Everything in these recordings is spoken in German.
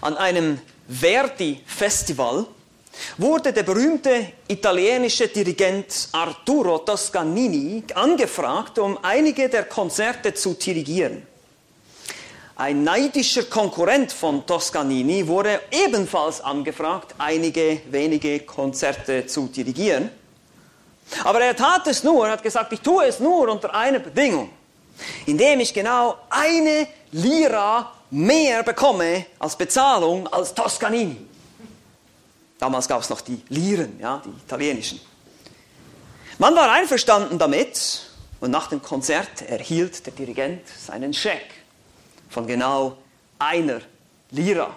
an einem Verdi-Festival wurde der berühmte italienische Dirigent Arturo Toscanini angefragt, um einige der Konzerte zu dirigieren. Ein neidischer Konkurrent von Toscanini wurde ebenfalls angefragt, einige wenige Konzerte zu dirigieren. Aber er tat es nur, er hat gesagt, ich tue es nur unter einer Bedingung, indem ich genau eine Lira mehr bekomme als Bezahlung als Toscanini. Damals gab es noch die Liren, ja, die italienischen. Man war einverstanden damit und nach dem Konzert erhielt der Dirigent seinen Scheck von genau einer Lira.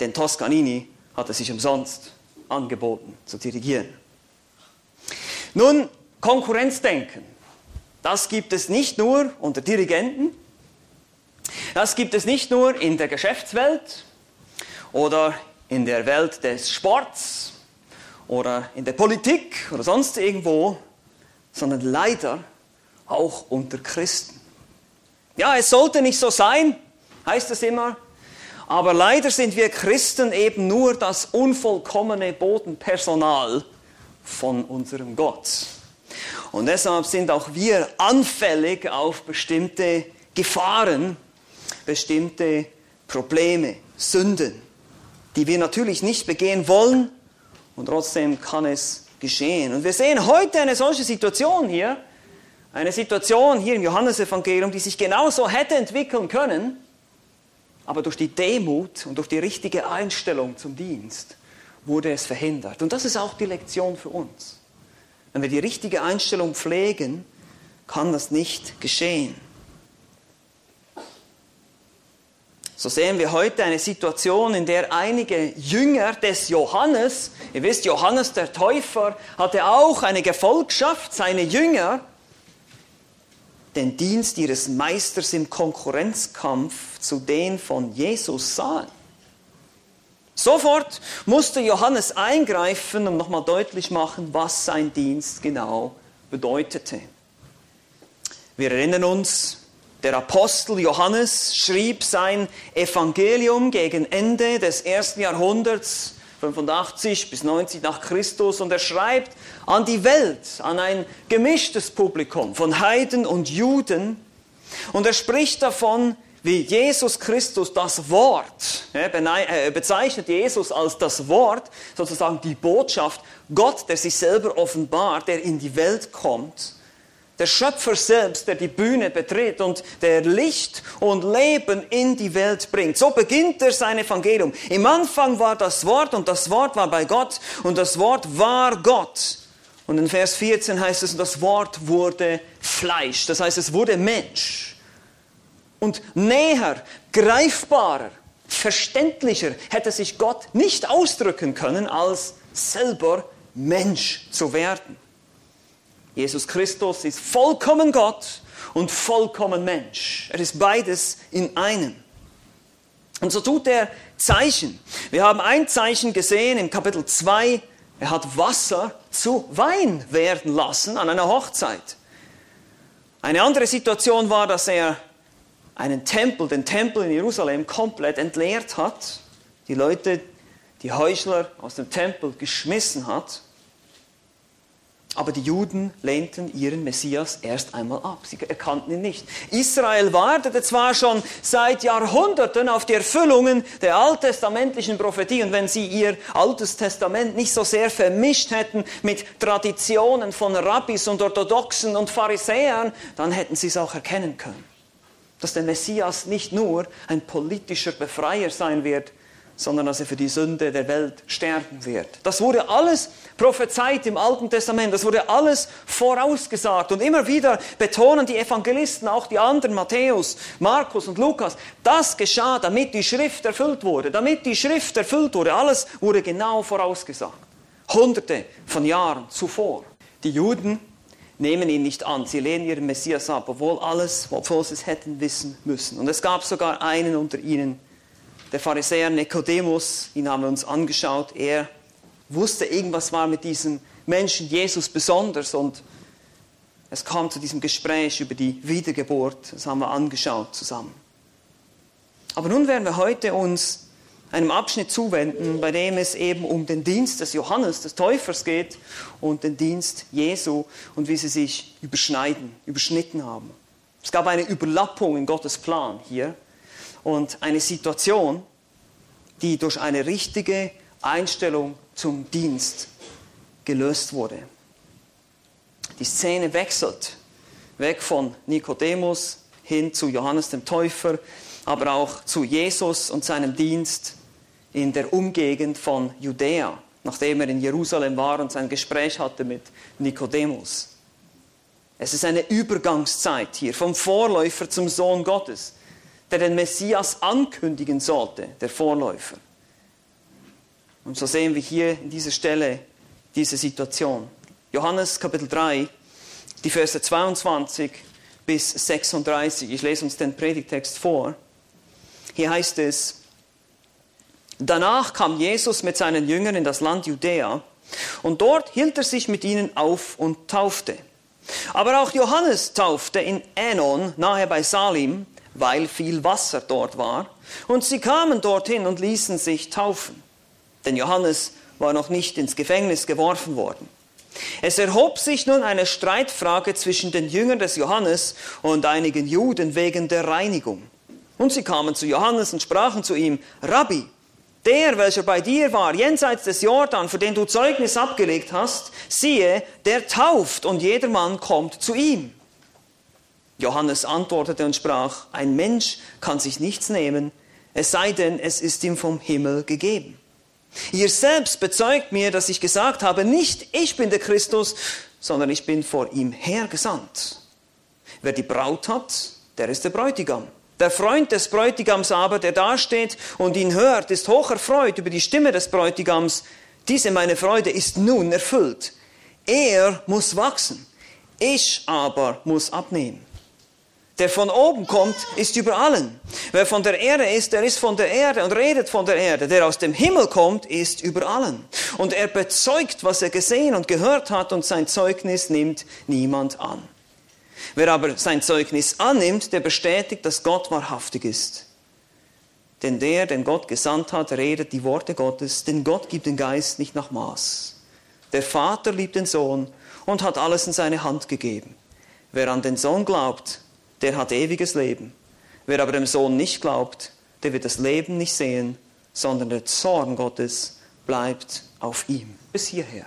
Denn Toscanini hatte sich umsonst angeboten zu dirigieren. Nun, Konkurrenzdenken, das gibt es nicht nur unter Dirigenten, das gibt es nicht nur in der Geschäftswelt oder in der Welt des Sports oder in der Politik oder sonst irgendwo, sondern leider auch unter Christen. Ja, es sollte nicht so sein, heißt es immer, aber leider sind wir Christen eben nur das unvollkommene Bodenpersonal von unserem Gott. Und deshalb sind auch wir anfällig auf bestimmte Gefahren, bestimmte Probleme, Sünden, die wir natürlich nicht begehen wollen und trotzdem kann es geschehen. Und wir sehen heute eine solche Situation hier, eine Situation hier im Johannesevangelium, die sich genauso hätte entwickeln können, aber durch die Demut und durch die richtige Einstellung zum Dienst wurde es verhindert. Und das ist auch die Lektion für uns. Wenn wir die richtige Einstellung pflegen, kann das nicht geschehen. So sehen wir heute eine Situation, in der einige Jünger des Johannes, ihr wisst, Johannes der Täufer hatte auch eine Gefolgschaft, seine Jünger, den Dienst ihres Meisters im Konkurrenzkampf zu den von Jesus sahen. Sofort musste Johannes eingreifen und nochmal deutlich machen, was sein Dienst genau bedeutete. Wir erinnern uns, der Apostel Johannes schrieb sein Evangelium gegen Ende des ersten Jahrhunderts, 85 bis 90 nach Christus, und er schreibt an die Welt, an ein gemischtes Publikum von Heiden und Juden, und er spricht davon, wie Jesus Christus das Wort, er bezeichnet Jesus als das Wort, sozusagen die Botschaft, Gott, der sich selber offenbart, der in die Welt kommt, der Schöpfer selbst, der die Bühne betritt und der Licht und Leben in die Welt bringt. So beginnt er sein Evangelium. Im Anfang war das Wort und das Wort war bei Gott und das Wort war Gott. Und in Vers 14 heißt es, das Wort wurde Fleisch. Das heißt, es wurde Mensch. Und näher, greifbarer, verständlicher hätte sich Gott nicht ausdrücken können, als selber Mensch zu werden. Jesus Christus ist vollkommen Gott und vollkommen Mensch. Er ist beides in einem. Und so tut er Zeichen. Wir haben ein Zeichen gesehen im Kapitel 2. Er hat Wasser zu Wein werden lassen an einer Hochzeit. Eine andere Situation war, dass er einen Tempel, den Tempel in Jerusalem, komplett entleert hat. Die Leute, die Heuchler aus dem Tempel geschmissen hat. Aber die Juden lehnten ihren Messias erst einmal ab. Sie erkannten ihn nicht. Israel wartete zwar schon seit Jahrhunderten auf die Erfüllungen der alttestamentlichen Prophetie und wenn sie ihr altes Testament nicht so sehr vermischt hätten mit Traditionen von Rabbis und Orthodoxen und Pharisäern, dann hätten sie es auch erkennen können. Dass der Messias nicht nur ein politischer Befreier sein wird, sondern dass er für die Sünde der Welt sterben wird. Das wurde alles prophezeit im Alten Testament, das wurde alles vorausgesagt und immer wieder betonen die Evangelisten, auch die anderen, Matthäus, Markus und Lukas, das geschah, damit die Schrift erfüllt wurde, damit die Schrift erfüllt wurde, alles wurde genau vorausgesagt. Hunderte von Jahren zuvor. Die Juden nehmen ihn nicht an, sie lehnen ihren Messias ab, obwohl alles, obwohl sie es hätten wissen müssen. Und es gab sogar einen unter ihnen, der Pharisäer Nikodemus, ihn haben wir uns angeschaut, er wusste, irgendwas war mit diesem Menschen Jesus besonders und es kam zu diesem Gespräch über die Wiedergeburt, das haben wir angeschaut zusammen. Aber nun werden wir heute uns einem Abschnitt zuwenden, bei dem es eben um den Dienst des Johannes, des Täufers geht und den Dienst Jesu und wie sie sich überschneiden, überschnitten haben. Es gab eine Überlappung in Gottes Plan hier und eine Situation, die durch eine richtige Einstellung zum Dienst gelöst wurde. Die Szene wechselt weg von Nikodemus hin zu Johannes dem Täufer, aber auch zu Jesus und seinem Dienst in der Umgegend von Judäa, nachdem er in Jerusalem war und sein Gespräch hatte mit Nikodemus. Es ist eine Übergangszeit hier vom Vorläufer zum Sohn Gottes, der den Messias ankündigen sollte, der Vorläufer. Und so sehen wir hier in dieser Stelle diese Situation. Johannes Kapitel 3, die Verse 22 bis 36. Ich lese uns den Predigtext vor. Hier heißt es, Danach kam Jesus mit seinen Jüngern in das Land Judäa und dort hielt er sich mit ihnen auf und taufte. Aber auch Johannes taufte in Änon nahe bei Salim, weil viel Wasser dort war, und sie kamen dorthin und ließen sich taufen. Denn Johannes war noch nicht ins Gefängnis geworfen worden. Es erhob sich nun eine Streitfrage zwischen den Jüngern des Johannes und einigen Juden wegen der Reinigung. Und sie kamen zu Johannes und sprachen zu ihm, Rabbi, der, welcher bei dir war, jenseits des Jordan, für den du Zeugnis abgelegt hast, siehe, der tauft und jedermann kommt zu ihm. Johannes antwortete und sprach, ein Mensch kann sich nichts nehmen, es sei denn, es ist ihm vom Himmel gegeben. Ihr selbst bezeugt mir, dass ich gesagt habe, nicht ich bin der Christus, sondern ich bin vor ihm hergesandt. Wer die Braut hat, der ist der Bräutigam. Der Freund des Bräutigams aber, der dasteht und ihn hört, ist hoch erfreut über die Stimme des Bräutigams. Diese meine Freude ist nun erfüllt. Er muss wachsen, ich aber muss abnehmen. Der von oben kommt, ist über allen. Wer von der Erde ist, der ist von der Erde und redet von der Erde. Der aus dem Himmel kommt, ist über allen. Und er bezeugt, was er gesehen und gehört hat, und sein Zeugnis nimmt niemand an. Wer aber sein Zeugnis annimmt, der bestätigt, dass Gott wahrhaftig ist. Denn der, den Gott gesandt hat, redet die Worte Gottes, denn Gott gibt den Geist nicht nach Maß. Der Vater liebt den Sohn und hat alles in seine Hand gegeben. Wer an den Sohn glaubt, der hat ewiges Leben. Wer aber dem Sohn nicht glaubt, der wird das Leben nicht sehen, sondern der Zorn Gottes bleibt auf ihm. Bis hierher.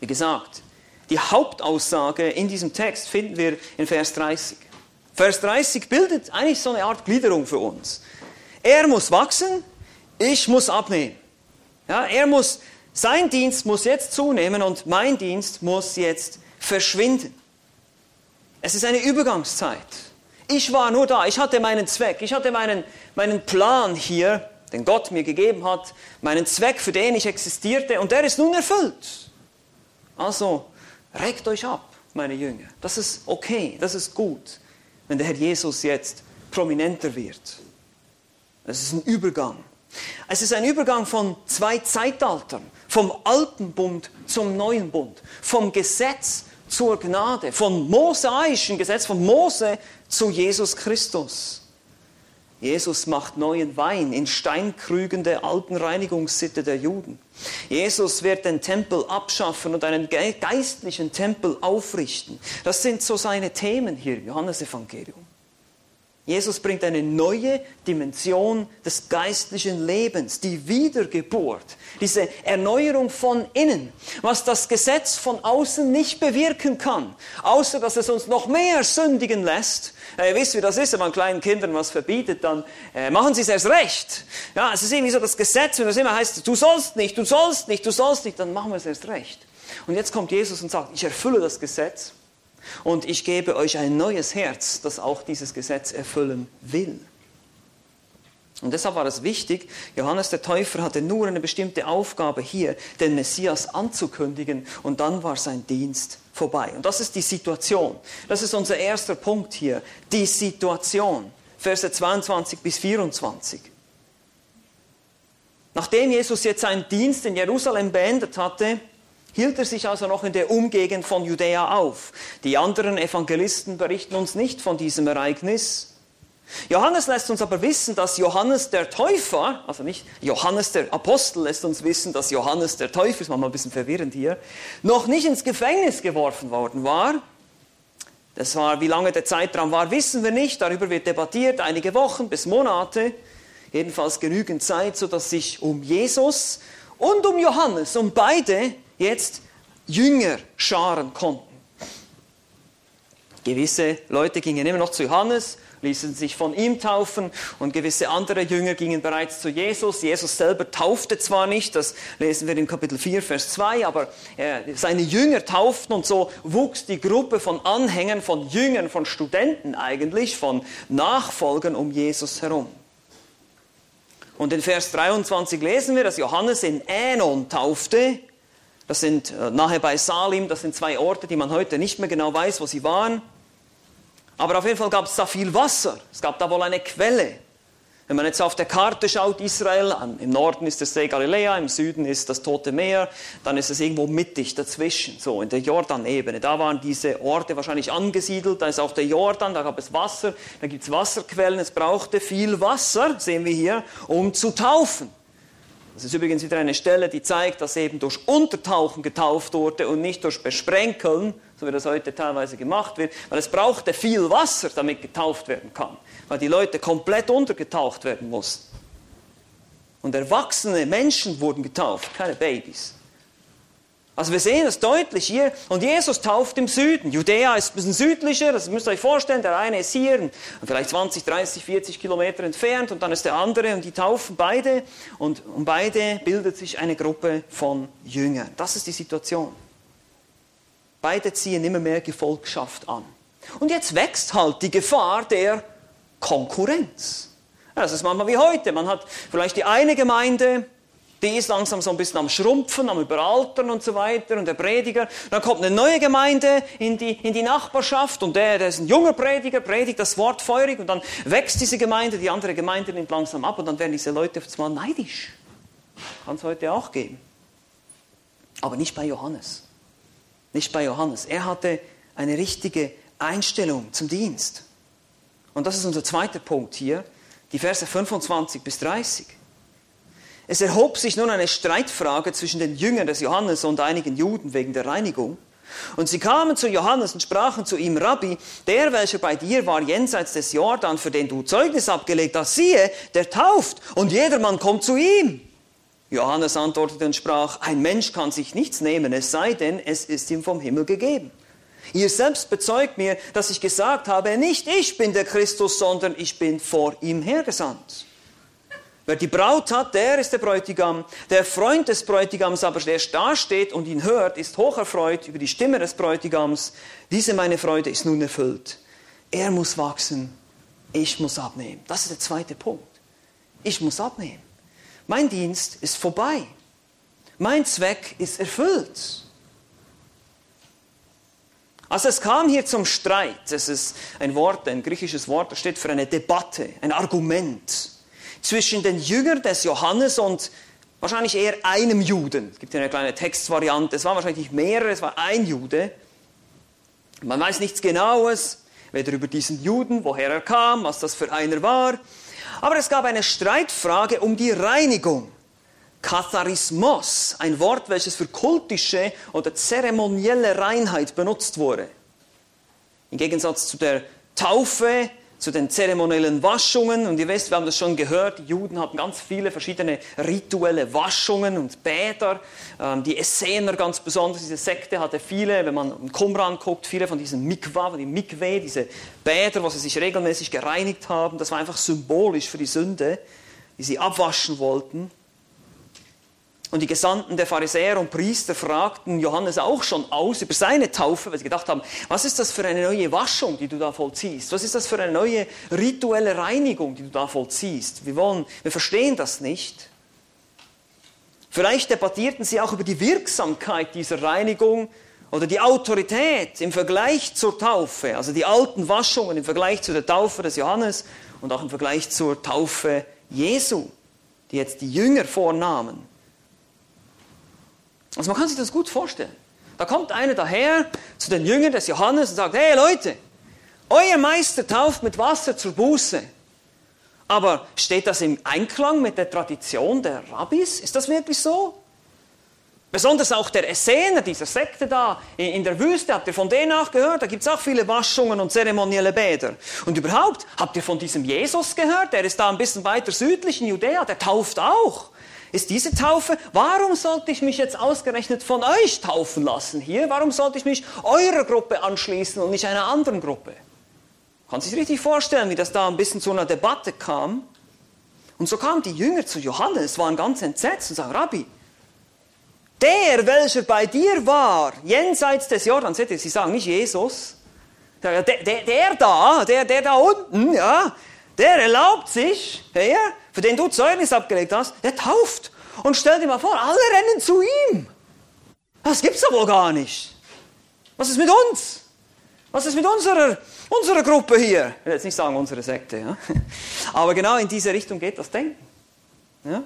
Wie gesagt, die Hauptaussage in diesem Text finden wir in Vers 30. Vers 30 bildet eigentlich so eine Art Gliederung für uns. Er muss wachsen, ich muss abnehmen. Ja, er muss, sein Dienst muss jetzt zunehmen und mein Dienst muss jetzt verschwinden. Es ist eine Übergangszeit. Ich war nur da, ich hatte meinen Zweck, ich hatte meinen, meinen Plan hier, den Gott mir gegeben hat, meinen Zweck, für den ich existierte, und der ist nun erfüllt. Also Regt euch ab, meine Jünger. Das ist okay, das ist gut, wenn der Herr Jesus jetzt prominenter wird. Es ist ein Übergang. Es ist ein Übergang von zwei Zeitaltern, vom alten Bund zum neuen Bund, vom Gesetz zur Gnade, vom mosaischen Gesetz, von Mose zu Jesus Christus. Jesus macht neuen Wein in Steinkrügen der alten Reinigungssitte der Juden. Jesus wird den Tempel abschaffen und einen geistlichen Tempel aufrichten. Das sind so seine Themen hier im Johannesevangelium. Jesus bringt eine neue Dimension des geistlichen Lebens, die Wiedergeburt, diese Erneuerung von innen, was das Gesetz von außen nicht bewirken kann, außer dass es uns noch mehr sündigen lässt. Ja, ihr wisst, wie das ist, wenn man kleinen Kindern was verbietet, dann äh, machen sie es erst recht. Ja, es ist irgendwie so das Gesetz, wenn das immer heißt, du sollst nicht, du sollst nicht, du sollst nicht, dann machen wir es erst recht. Und jetzt kommt Jesus und sagt, ich erfülle das Gesetz und ich gebe euch ein neues Herz, das auch dieses Gesetz erfüllen will. Und deshalb war es wichtig, Johannes der Täufer hatte nur eine bestimmte Aufgabe hier, den Messias anzukündigen und dann war sein Dienst vorbei. Und das ist die Situation. Das ist unser erster Punkt hier, die Situation. Verse 22 bis 24. Nachdem Jesus jetzt seinen Dienst in Jerusalem beendet hatte, hielt er sich also noch in der Umgegend von Judäa auf. Die anderen Evangelisten berichten uns nicht von diesem Ereignis. Johannes lässt uns aber wissen, dass Johannes der Täufer, also nicht Johannes der Apostel lässt uns wissen, dass Johannes der Täufer, ist manchmal ein bisschen verwirrend hier, noch nicht ins Gefängnis geworfen worden war. Das war, wie lange der Zeitraum war, wissen wir nicht. Darüber wird debattiert, einige Wochen bis Monate. Jedenfalls genügend Zeit, sodass sich um Jesus und um Johannes, um beide jetzt Jünger scharen konnten. Gewisse Leute gingen immer noch zu Johannes, ließen sich von ihm taufen und gewisse andere Jünger gingen bereits zu Jesus. Jesus selber taufte zwar nicht, das lesen wir in Kapitel 4, Vers 2, aber äh, seine Jünger tauften und so wuchs die Gruppe von Anhängern, von Jüngern, von Studenten eigentlich, von Nachfolgern um Jesus herum. Und in Vers 23 lesen wir, dass Johannes in Änon taufte. Das sind äh, nahe bei Salim, das sind zwei Orte, die man heute nicht mehr genau weiß, wo sie waren. Aber auf jeden Fall gab es da viel Wasser. Es gab da wohl eine Quelle. Wenn man jetzt auf der Karte schaut, Israel, im Norden ist der See Galiläa, im Süden ist das Tote Meer, dann ist es irgendwo mittig dazwischen, so in der Jordanebene. Da waren diese Orte wahrscheinlich angesiedelt, da ist auch der Jordan, da gab es Wasser, da gibt es Wasserquellen, es brauchte viel Wasser, sehen wir hier, um zu taufen. Das ist übrigens wieder eine Stelle, die zeigt, dass eben durch Untertauchen getauft wurde und nicht durch Besprenkeln, so wie das heute teilweise gemacht wird, weil es brauchte viel Wasser, damit getauft werden kann, weil die Leute komplett untergetaucht werden mussten. Und erwachsene Menschen wurden getauft, keine Babys. Also wir sehen das deutlich hier. Und Jesus tauft im Süden. Judäa ist ein bisschen südlicher, das müsst ihr euch vorstellen. Der eine ist hier, vielleicht 20, 30, 40 Kilometer entfernt und dann ist der andere und die taufen beide. Und um beide bildet sich eine Gruppe von Jüngern. Das ist die Situation. Beide ziehen immer mehr Gefolgschaft an. Und jetzt wächst halt die Gefahr der Konkurrenz. Das ist manchmal wie heute. Man hat vielleicht die eine Gemeinde, die ist langsam so ein bisschen am Schrumpfen, am Überaltern und so weiter und der Prediger. Dann kommt eine neue Gemeinde in die, in die Nachbarschaft und der, der ist ein junger Prediger, predigt das Wort feurig und dann wächst diese Gemeinde, die andere Gemeinde nimmt langsam ab und dann werden diese Leute auf einmal neidisch. Kann es heute auch geben. Aber nicht bei Johannes. Nicht bei Johannes. Er hatte eine richtige Einstellung zum Dienst. Und das ist unser zweiter Punkt hier, die Verse 25 bis 30. Es erhob sich nun eine Streitfrage zwischen den Jüngern des Johannes und einigen Juden wegen der Reinigung. Und sie kamen zu Johannes und sprachen zu ihm, Rabbi, der, welcher bei dir war jenseits des Jordan, für den du Zeugnis abgelegt hast, siehe, der tauft und jedermann kommt zu ihm. Johannes antwortete und sprach, ein Mensch kann sich nichts nehmen, es sei denn, es ist ihm vom Himmel gegeben. Ihr selbst bezeugt mir, dass ich gesagt habe, nicht ich bin der Christus, sondern ich bin vor ihm hergesandt. Wer die Braut hat, der ist der Bräutigam. Der Freund des Bräutigams aber, der da steht und ihn hört, ist hocherfreut über die Stimme des Bräutigams. Diese meine Freude ist nun erfüllt. Er muss wachsen, ich muss abnehmen. Das ist der zweite Punkt. Ich muss abnehmen. Mein Dienst ist vorbei. Mein Zweck ist erfüllt. Also es kam hier zum Streit. Das ist ein Wort, ein griechisches Wort, das steht für eine Debatte, ein Argument zwischen den Jüngern des Johannes und wahrscheinlich eher einem Juden. Es gibt hier eine kleine Textvariante. Es waren wahrscheinlich mehrere, es war ein Jude. Man weiß nichts Genaues, weder über diesen Juden, woher er kam, was das für einer war. Aber es gab eine Streitfrage um die Reinigung. Katharismos, ein Wort, welches für kultische oder zeremonielle Reinheit benutzt wurde. Im Gegensatz zu der Taufe zu den zeremoniellen Waschungen. Und ihr wisst, wir haben das schon gehört, die Juden hatten ganz viele verschiedene rituelle Waschungen und Bäder. Ähm, die Essener ganz besonders, diese Sekte hatte viele, wenn man in Qumran guckt, viele von diesen Mikwa, von den Mikwe, diese Bäder, wo sie sich regelmäßig gereinigt haben. Das war einfach symbolisch für die Sünde, die sie abwaschen wollten. Und die Gesandten der Pharisäer und Priester fragten Johannes auch schon aus über seine Taufe, weil sie gedacht haben, was ist das für eine neue Waschung, die du da vollziehst? Was ist das für eine neue rituelle Reinigung, die du da vollziehst? Wir wollen, wir verstehen das nicht. Vielleicht debattierten sie auch über die Wirksamkeit dieser Reinigung oder die Autorität im Vergleich zur Taufe, also die alten Waschungen im Vergleich zu der Taufe des Johannes und auch im Vergleich zur Taufe Jesu, die jetzt die Jünger vornahmen. Also man kann sich das gut vorstellen. Da kommt einer daher zu den Jüngern des Johannes und sagt, hey Leute, euer Meister tauft mit Wasser zur Buße. Aber steht das im Einklang mit der Tradition der Rabbis? Ist das wirklich so? Besonders auch der Essener, dieser Sekte da in der Wüste, habt ihr von denen auch gehört? Da gibt es auch viele Waschungen und zeremonielle Bäder. Und überhaupt, habt ihr von diesem Jesus gehört? Der ist da ein bisschen weiter südlich in Judäa, der tauft auch. Ist diese Taufe, warum sollte ich mich jetzt ausgerechnet von euch taufen lassen hier? Warum sollte ich mich eurer Gruppe anschließen und nicht einer anderen Gruppe? Kann sich richtig vorstellen, wie das da ein bisschen zu einer Debatte kam. Und so kamen die Jünger zu Johannes, waren ganz entsetzt und sagen, Rabbi, der, welcher bei dir war, jenseits des Jordans, seht ihr, sie sagen nicht Jesus, der, der, der da, der, der da unten, ja, der erlaubt sich, der, für den du Zeugnis abgelegt hast, der tauft. Und stell dir mal vor, alle rennen zu ihm. Das gibt's doch wohl gar nicht. Was ist mit uns? Was ist mit unserer, unserer Gruppe hier? Ich will jetzt nicht sagen unsere Sekte, ja? aber genau in diese Richtung geht das Denken. Ja?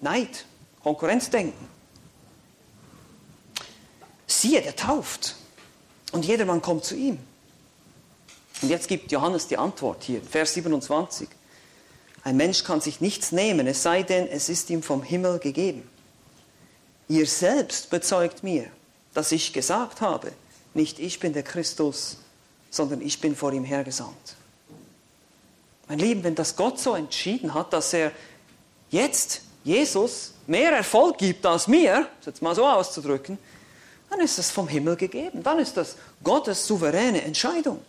Neid, Konkurrenzdenken siehe, der tauft. Und jedermann kommt zu ihm. Und jetzt gibt Johannes die Antwort hier, Vers 27. Ein Mensch kann sich nichts nehmen, es sei denn, es ist ihm vom Himmel gegeben. Ihr selbst bezeugt mir, dass ich gesagt habe, nicht ich bin der Christus, sondern ich bin vor ihm hergesandt. Mein Lieben, wenn das Gott so entschieden hat, dass er jetzt Jesus mehr Erfolg gibt als mir, jetzt mal so auszudrücken, dann ist das vom Himmel gegeben. Dann ist das Gottes souveräne Entscheidung.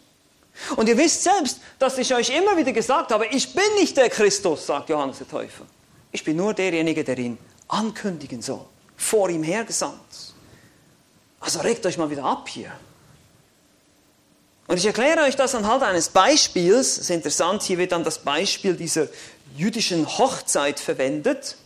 Und ihr wisst selbst, dass ich euch immer wieder gesagt habe, ich bin nicht der Christus, sagt Johannes der Täufer. Ich bin nur derjenige, der ihn ankündigen soll, vor ihm hergesandt. Also regt euch mal wieder ab hier. Und ich erkläre euch das anhand eines Beispiels. Es ist interessant, hier wird dann das Beispiel dieser jüdischen Hochzeit verwendet.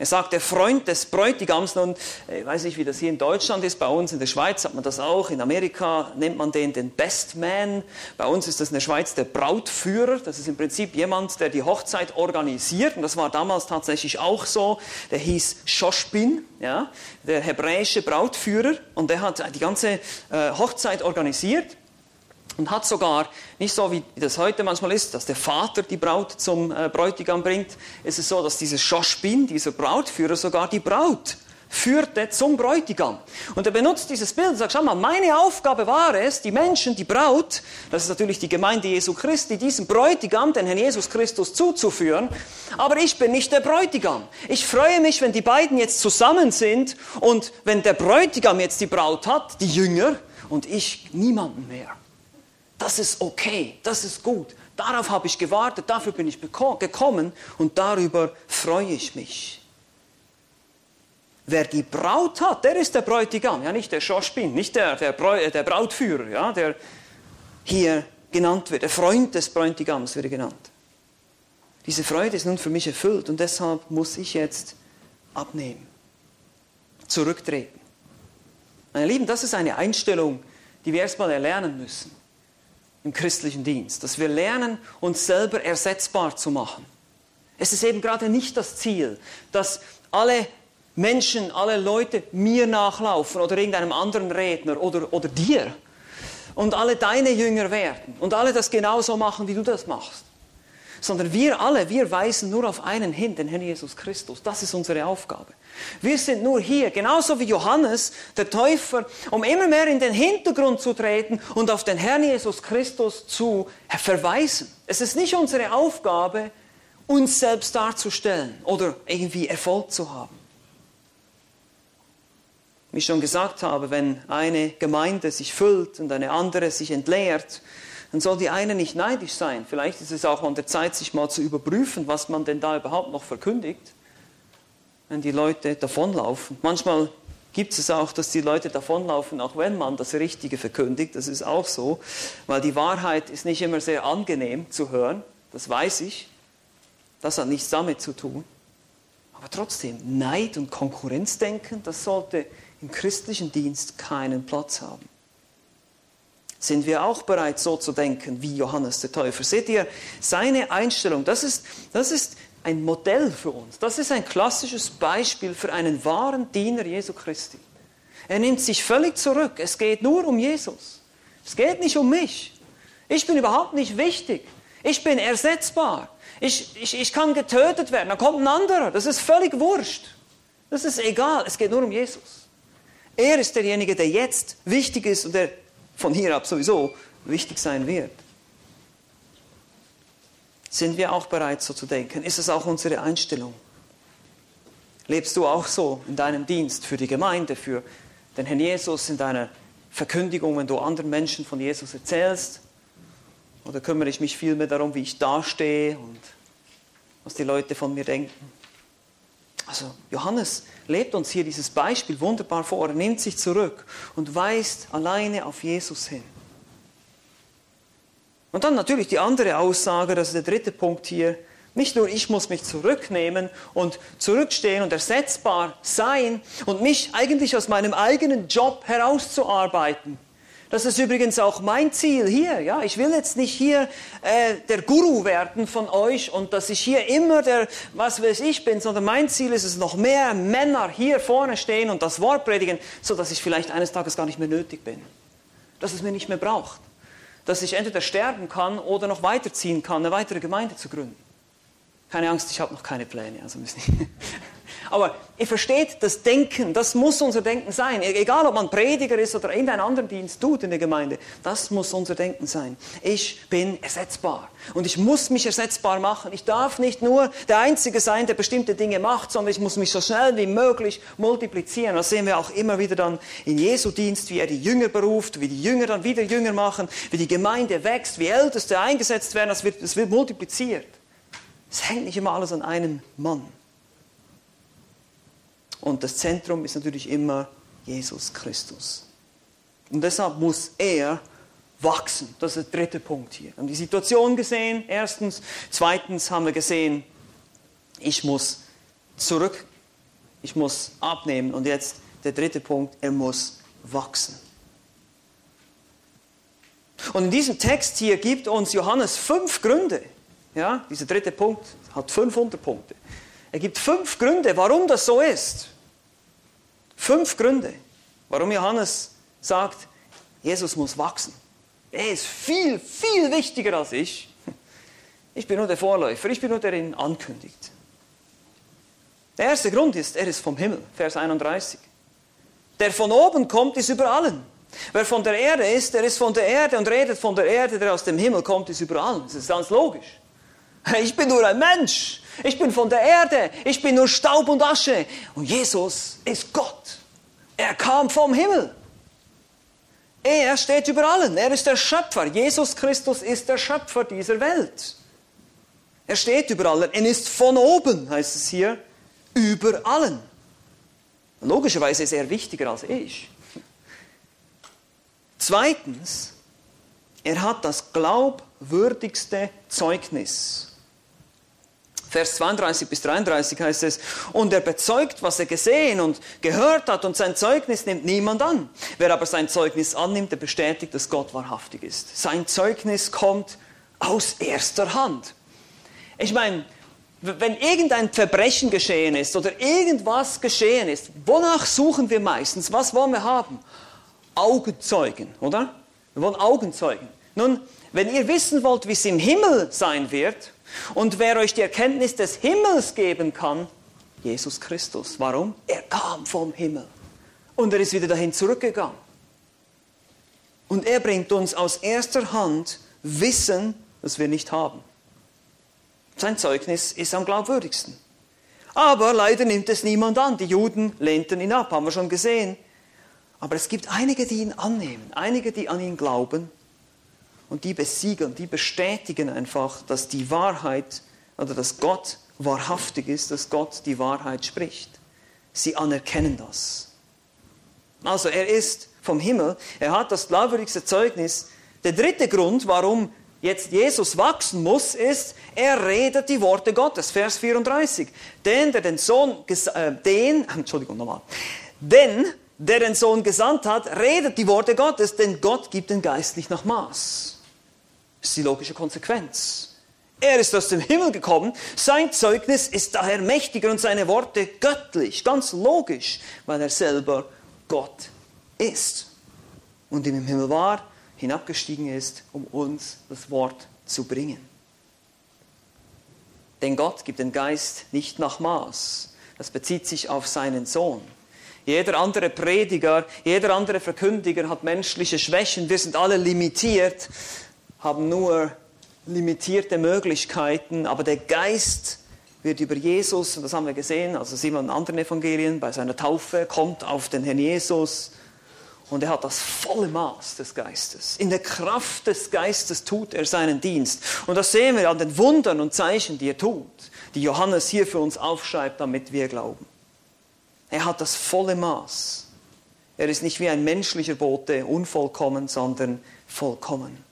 Er sagt, der Freund des Bräutigams, nun, ich weiß nicht, wie das hier in Deutschland ist, bei uns in der Schweiz hat man das auch, in Amerika nennt man den den Best Man, bei uns ist das in der Schweiz der Brautführer, das ist im Prinzip jemand, der die Hochzeit organisiert und das war damals tatsächlich auch so, der hieß Shoshbin, ja, der hebräische Brautführer und der hat die ganze äh, Hochzeit organisiert und hat sogar, nicht so wie das heute manchmal ist, dass der Vater die Braut zum äh, Bräutigam bringt, ist es so, dass dieser Schoschbin, dieser Brautführer, sogar die Braut führte zum Bräutigam. Und er benutzt dieses Bild und sagt, schau mal, meine Aufgabe war es, die Menschen, die Braut, das ist natürlich die Gemeinde Jesu Christi, diesem Bräutigam, den Herrn Jesus Christus zuzuführen. Aber ich bin nicht der Bräutigam. Ich freue mich, wenn die beiden jetzt zusammen sind und wenn der Bräutigam jetzt die Braut hat, die Jünger, und ich niemanden mehr. Das ist okay, das ist gut. Darauf habe ich gewartet, dafür bin ich gekommen und darüber freue ich mich. Wer die Braut hat, der ist der Bräutigam, ja nicht der Schoschbin, nicht der, der, der Brautführer, ja, der hier genannt wird. Der Freund des Bräutigams wird genannt. Diese Freude ist nun für mich erfüllt und deshalb muss ich jetzt abnehmen, zurücktreten. Meine Lieben, das ist eine Einstellung, die wir erstmal erlernen müssen im christlichen Dienst, dass wir lernen, uns selber ersetzbar zu machen. Es ist eben gerade nicht das Ziel, dass alle Menschen, alle Leute mir nachlaufen oder irgendeinem anderen Redner oder, oder dir und alle deine Jünger werden und alle das genauso machen, wie du das machst sondern wir alle, wir weisen nur auf einen hin, den Herrn Jesus Christus. Das ist unsere Aufgabe. Wir sind nur hier, genauso wie Johannes, der Täufer, um immer mehr in den Hintergrund zu treten und auf den Herrn Jesus Christus zu verweisen. Es ist nicht unsere Aufgabe, uns selbst darzustellen oder irgendwie Erfolg zu haben. Wie ich schon gesagt habe, wenn eine Gemeinde sich füllt und eine andere sich entleert, dann soll die eine nicht neidisch sein. Vielleicht ist es auch an der Zeit, sich mal zu überprüfen, was man denn da überhaupt noch verkündigt, wenn die Leute davonlaufen. Manchmal gibt es auch, dass die Leute davonlaufen, auch wenn man das Richtige verkündigt. Das ist auch so, weil die Wahrheit ist nicht immer sehr angenehm zu hören. Das weiß ich. Das hat nichts damit zu tun. Aber trotzdem, Neid und Konkurrenzdenken, das sollte im christlichen Dienst keinen Platz haben sind wir auch bereit, so zu denken wie Johannes der Täufer. Seht ihr, seine Einstellung, das ist, das ist ein Modell für uns. Das ist ein klassisches Beispiel für einen wahren Diener Jesu Christi. Er nimmt sich völlig zurück. Es geht nur um Jesus. Es geht nicht um mich. Ich bin überhaupt nicht wichtig. Ich bin ersetzbar. Ich, ich, ich kann getötet werden. Dann kommt ein anderer. Das ist völlig wurscht. Das ist egal. Es geht nur um Jesus. Er ist derjenige, der jetzt wichtig ist und der von hier ab sowieso wichtig sein wird. Sind wir auch bereit, so zu denken? Ist es auch unsere Einstellung? Lebst du auch so in deinem Dienst für die Gemeinde, für den Herrn Jesus, in deiner Verkündigung, wenn du anderen Menschen von Jesus erzählst? Oder kümmere ich mich vielmehr darum, wie ich dastehe und was die Leute von mir denken? Also Johannes lebt uns hier dieses Beispiel wunderbar vor. Er nimmt sich zurück und weist alleine auf Jesus hin. Und dann natürlich die andere Aussage, das ist der dritte Punkt hier. Nicht nur ich muss mich zurücknehmen und zurückstehen und ersetzbar sein und mich eigentlich aus meinem eigenen Job herauszuarbeiten. Das ist übrigens auch mein Ziel hier. Ja, ich will jetzt nicht hier äh, der Guru werden von euch und dass ich hier immer der was weiß ich bin, sondern mein Ziel ist es, noch mehr Männer hier vorne stehen und das Wort predigen, so dass ich vielleicht eines Tages gar nicht mehr nötig bin, dass es mir nicht mehr braucht dass ich entweder sterben kann oder noch weiterziehen kann, eine weitere Gemeinde zu gründen. Keine Angst, ich habe noch keine Pläne. Also Aber ihr versteht, das Denken, das muss unser Denken sein. E-, egal, ob man Prediger ist oder irgendeinen anderen Dienst tut in der Gemeinde, das muss unser Denken sein. Ich bin ersetzbar und ich muss mich ersetzbar machen. Ich darf nicht nur der Einzige sein, der bestimmte Dinge macht, sondern ich muss mich so schnell wie möglich multiplizieren. Das sehen wir auch immer wieder dann in Jesu Dienst, wie er die Jünger beruft, wie die Jünger dann wieder Jünger machen, wie die Gemeinde wächst, wie Älteste eingesetzt werden. Das wird, das wird multipliziert. Es hängt nicht immer alles an einem Mann. Und das Zentrum ist natürlich immer Jesus Christus. Und deshalb muss er wachsen. Das ist der dritte Punkt hier. Wir haben die Situation gesehen, erstens. Zweitens haben wir gesehen, ich muss zurück, ich muss abnehmen. Und jetzt der dritte Punkt, er muss wachsen. Und in diesem Text hier gibt uns Johannes fünf Gründe. Ja, dieser dritte Punkt hat fünf Unterpunkte. Er gibt fünf Gründe, warum das so ist. Fünf Gründe, warum Johannes sagt, Jesus muss wachsen. Er ist viel, viel wichtiger als ich. Ich bin nur der Vorläufer, ich bin nur der, der ihn ankündigt. Der erste Grund ist, er ist vom Himmel, Vers 31. Der von oben kommt, ist über allen. Wer von der Erde ist, der ist von der Erde und redet von der Erde, der aus dem Himmel kommt, ist über allen. Das ist ganz logisch. Ich bin nur ein Mensch. Ich bin von der Erde. Ich bin nur Staub und Asche. Und Jesus ist Gott. Er kam vom Himmel. Er steht über allen. Er ist der Schöpfer. Jesus Christus ist der Schöpfer dieser Welt. Er steht über allen. Er ist von oben, heißt es hier, über allen. Logischerweise ist er wichtiger als ich. Zweitens, er hat das glaubwürdigste Zeugnis. Vers 32 bis 33 heißt es, und er bezeugt, was er gesehen und gehört hat, und sein Zeugnis nimmt niemand an. Wer aber sein Zeugnis annimmt, der bestätigt, dass Gott wahrhaftig ist. Sein Zeugnis kommt aus erster Hand. Ich meine, wenn irgendein Verbrechen geschehen ist oder irgendwas geschehen ist, wonach suchen wir meistens? Was wollen wir haben? Augenzeugen, oder? Wir wollen Augenzeugen. Nun, wenn ihr wissen wollt, wie es im Himmel sein wird, und wer euch die Erkenntnis des Himmels geben kann, Jesus Christus. Warum? Er kam vom Himmel und er ist wieder dahin zurückgegangen. Und er bringt uns aus erster Hand Wissen, das wir nicht haben. Sein Zeugnis ist am glaubwürdigsten. Aber leider nimmt es niemand an. Die Juden lehnten ihn ab, haben wir schon gesehen. Aber es gibt einige, die ihn annehmen, einige, die an ihn glauben und die besiegeln, die bestätigen einfach, dass die Wahrheit oder dass Gott wahrhaftig ist, dass Gott die Wahrheit spricht. Sie anerkennen das. Also er ist vom Himmel, er hat das glaubwürdigste Zeugnis. Der dritte Grund, warum jetzt Jesus wachsen muss, ist, er redet die Worte Gottes. Vers 34. Den, der den Sohn, äh, den, Entschuldigung nochmal, denn der den Sohn gesandt hat, redet die Worte Gottes, denn Gott gibt den Geist nicht nach Maß. Ist die logische Konsequenz. Er ist aus dem Himmel gekommen, sein Zeugnis ist daher mächtiger und seine Worte göttlich, ganz logisch, weil er selber Gott ist und im Himmel war, hinabgestiegen ist, um uns das Wort zu bringen. Denn Gott gibt den Geist nicht nach Maß. Das bezieht sich auf seinen Sohn. Jeder andere Prediger, jeder andere Verkündiger hat menschliche Schwächen. Wir sind alle limitiert, haben nur limitierte Möglichkeiten. Aber der Geist wird über Jesus, und das haben wir gesehen, also sehen wir in anderen Evangelien, bei seiner Taufe, kommt auf den Herrn Jesus und er hat das volle Maß des Geistes. In der Kraft des Geistes tut er seinen Dienst. Und das sehen wir an den Wundern und Zeichen, die er tut, die Johannes hier für uns aufschreibt, damit wir glauben. Er hat das volle Maß. Er ist nicht wie ein menschlicher Bote, unvollkommen, sondern vollkommen.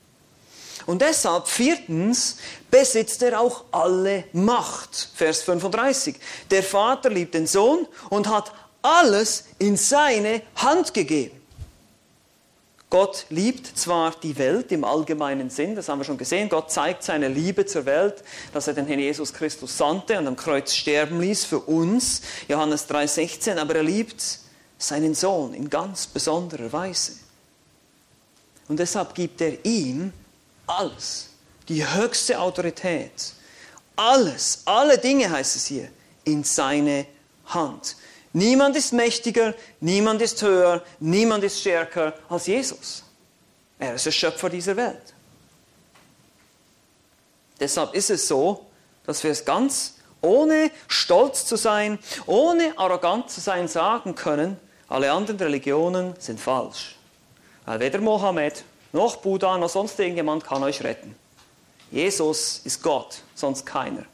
Und deshalb, viertens, besitzt er auch alle Macht. Vers 35. Der Vater liebt den Sohn und hat alles in seine Hand gegeben. Gott liebt zwar die Welt im allgemeinen Sinn, das haben wir schon gesehen. Gott zeigt seine Liebe zur Welt, dass er den Herrn Jesus Christus sandte und am Kreuz sterben ließ für uns. Johannes 3,16. Aber er liebt seinen Sohn in ganz besonderer Weise. Und deshalb gibt er ihm alles, die höchste Autorität, alles, alle Dinge heißt es hier, in seine Hand. Niemand ist mächtiger, niemand ist höher, niemand ist stärker als Jesus. Er ist der Schöpfer dieser Welt. Deshalb ist es so, dass wir es ganz ohne stolz zu sein, ohne arrogant zu sein sagen können, alle anderen Religionen sind falsch. Weil weder Mohammed noch Buddha noch sonst irgendjemand kann euch retten. Jesus ist Gott, sonst keiner.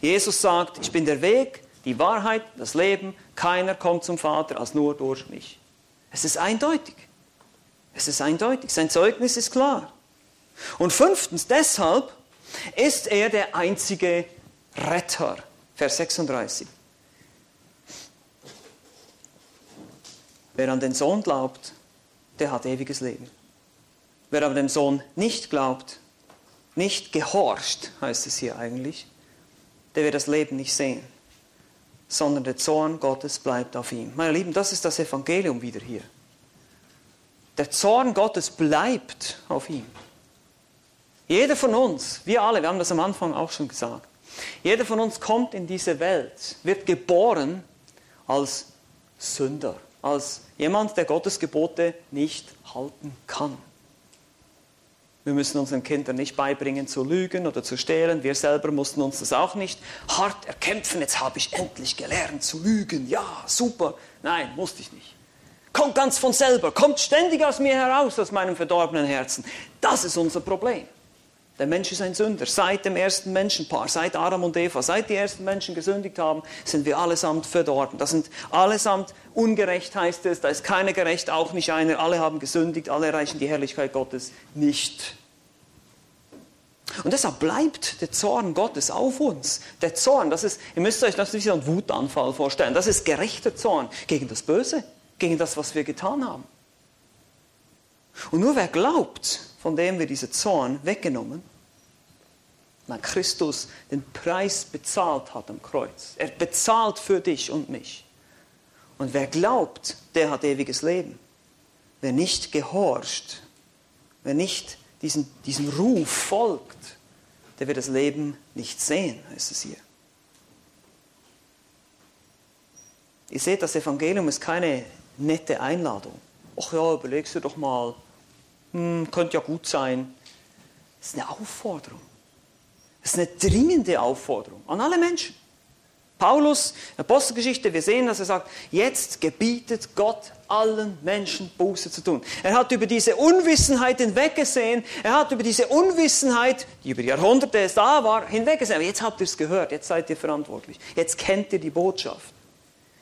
Jesus sagt, ich bin der Weg, die Wahrheit, das Leben. Keiner kommt zum Vater als nur durch mich. Es ist eindeutig. Es ist eindeutig. Sein Zeugnis ist klar. Und fünftens, deshalb ist er der einzige Retter. Vers 36. Wer an den Sohn glaubt, der hat ewiges Leben. Wer aber dem Sohn nicht glaubt, nicht gehorcht, heißt es hier eigentlich, der wird das Leben nicht sehen, sondern der Zorn Gottes bleibt auf ihm. Meine Lieben, das ist das Evangelium wieder hier. Der Zorn Gottes bleibt auf ihm. Jeder von uns, wir alle, wir haben das am Anfang auch schon gesagt, jeder von uns kommt in diese Welt, wird geboren als Sünder, als jemand, der Gottes Gebote nicht halten kann. Wir müssen unseren Kindern nicht beibringen zu lügen oder zu stehlen. Wir selber mussten uns das auch nicht hart erkämpfen. Jetzt habe ich endlich gelernt zu lügen. Ja, super. Nein, musste ich nicht. Kommt ganz von selber, kommt ständig aus mir heraus, aus meinem verdorbenen Herzen. Das ist unser Problem. Der Mensch ist ein Sünder. Seit dem ersten Menschenpaar, seit Adam und Eva, seit die ersten Menschen gesündigt haben, sind wir allesamt verdorben. Das sind allesamt ungerecht, heißt es. Da ist keiner gerecht, auch nicht einer. Alle haben gesündigt, alle erreichen die Herrlichkeit Gottes nicht. Und deshalb bleibt der Zorn Gottes auf uns. Der Zorn, das ist, ihr müsst euch das wie so einen Wutanfall vorstellen. Das ist gerechter Zorn gegen das Böse, gegen das, was wir getan haben. Und nur wer glaubt, von dem wird dieser Zorn weggenommen, weil Christus den Preis bezahlt hat am Kreuz. Er bezahlt für dich und mich. Und wer glaubt, der hat ewiges Leben. Wer nicht gehorcht, wer nicht diesem, diesem Ruf folgt, der wird das Leben nicht sehen, heißt es hier. Ihr seht, das Evangelium ist keine nette Einladung. Ach ja, überlegst du doch mal, hm, könnte ja gut sein. Es ist eine Aufforderung. Es ist eine dringende Aufforderung an alle Menschen. Paulus, Apostelgeschichte, wir sehen, dass er sagt, jetzt gebietet Gott allen Menschen Buße zu tun. Er hat über diese Unwissenheit hinweggesehen, er hat über diese Unwissenheit, die über Jahrhunderte da war, hinweggesehen. Aber jetzt habt ihr es gehört, jetzt seid ihr verantwortlich, jetzt kennt ihr die Botschaft.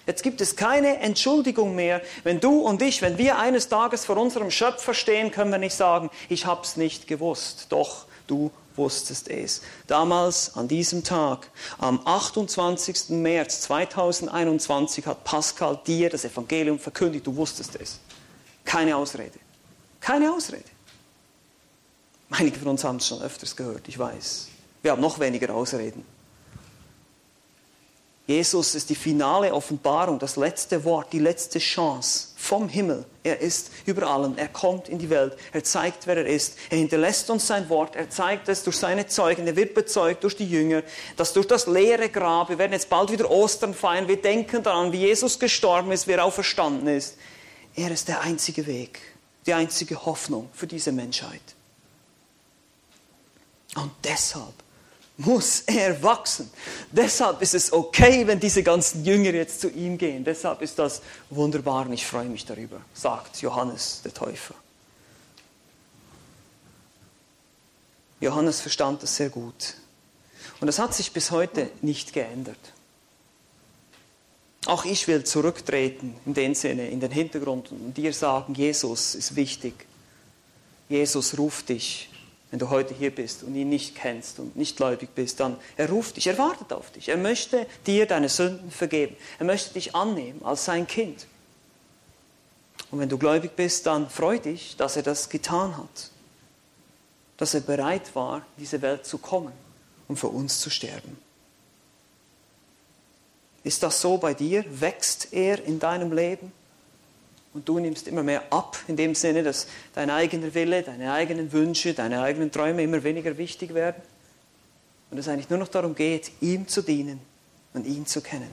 Jetzt gibt es keine Entschuldigung mehr. Wenn du und ich, wenn wir eines Tages vor unserem Schöpfer stehen, können wir nicht sagen, ich hab's nicht gewusst. Doch, du wusstest es. Damals, an diesem Tag, am 28. März 2021, hat Pascal dir das Evangelium verkündigt. Du wusstest es. Keine Ausrede. Keine Ausrede. Einige von uns haben es schon öfters gehört, ich weiß. Wir haben noch weniger Ausreden. Jesus ist die finale Offenbarung, das letzte Wort, die letzte Chance vom Himmel. Er ist über allem. Er kommt in die Welt. Er zeigt, wer er ist. Er hinterlässt uns sein Wort. Er zeigt es durch seine Zeugen. Er wird bezeugt durch die Jünger. Das durch das leere Grab. Wir werden jetzt bald wieder Ostern feiern. Wir denken daran, wie Jesus gestorben ist, wie er auferstanden ist. Er ist der einzige Weg, die einzige Hoffnung für diese Menschheit. Und deshalb muss er wachsen. Deshalb ist es okay, wenn diese ganzen Jünger jetzt zu ihm gehen. Deshalb ist das wunderbar und ich freue mich darüber, sagt Johannes der Täufer. Johannes verstand das sehr gut. Und das hat sich bis heute nicht geändert. Auch ich will zurücktreten in den Sinne, in den Hintergrund und dir sagen, Jesus ist wichtig. Jesus ruft dich wenn du heute hier bist und ihn nicht kennst und nicht gläubig bist, dann er ruft dich, er wartet auf dich. Er möchte dir deine Sünden vergeben. Er möchte dich annehmen als sein Kind. Und wenn du gläubig bist, dann freu dich, dass er das getan hat. Dass er bereit war, in diese Welt zu kommen um für uns zu sterben. Ist das so bei dir? Wächst er in deinem Leben? Und du nimmst immer mehr ab, in dem Sinne, dass dein eigener Wille, deine eigenen Wünsche, deine eigenen Träume immer weniger wichtig werden. Und es eigentlich nur noch darum geht, ihm zu dienen und ihn zu kennen.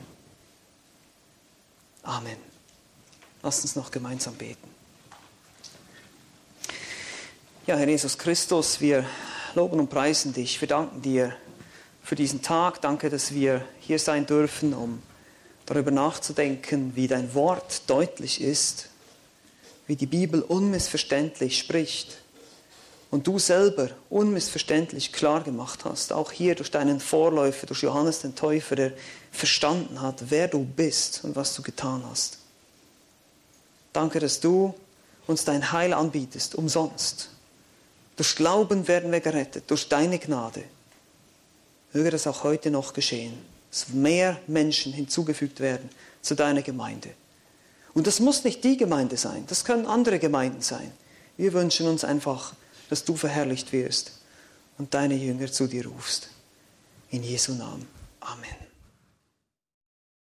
Amen. Lass uns noch gemeinsam beten. Ja, Herr Jesus Christus, wir loben und preisen dich. Wir danken dir für diesen Tag. Danke, dass wir hier sein dürfen, um darüber nachzudenken, wie dein Wort deutlich ist wie die Bibel unmissverständlich spricht und du selber unmissverständlich klar gemacht hast, auch hier durch deinen Vorläufer, durch Johannes den Täufer, der verstanden hat, wer du bist und was du getan hast. Danke, dass du uns dein Heil anbietest, umsonst. Durch Glauben werden wir gerettet, durch deine Gnade. Möge das auch heute noch geschehen, dass mehr Menschen hinzugefügt werden zu deiner Gemeinde. Und das muss nicht die Gemeinde sein, das können andere Gemeinden sein. Wir wünschen uns einfach, dass du verherrlicht wirst und deine Jünger zu dir rufst. In Jesu Namen. Amen.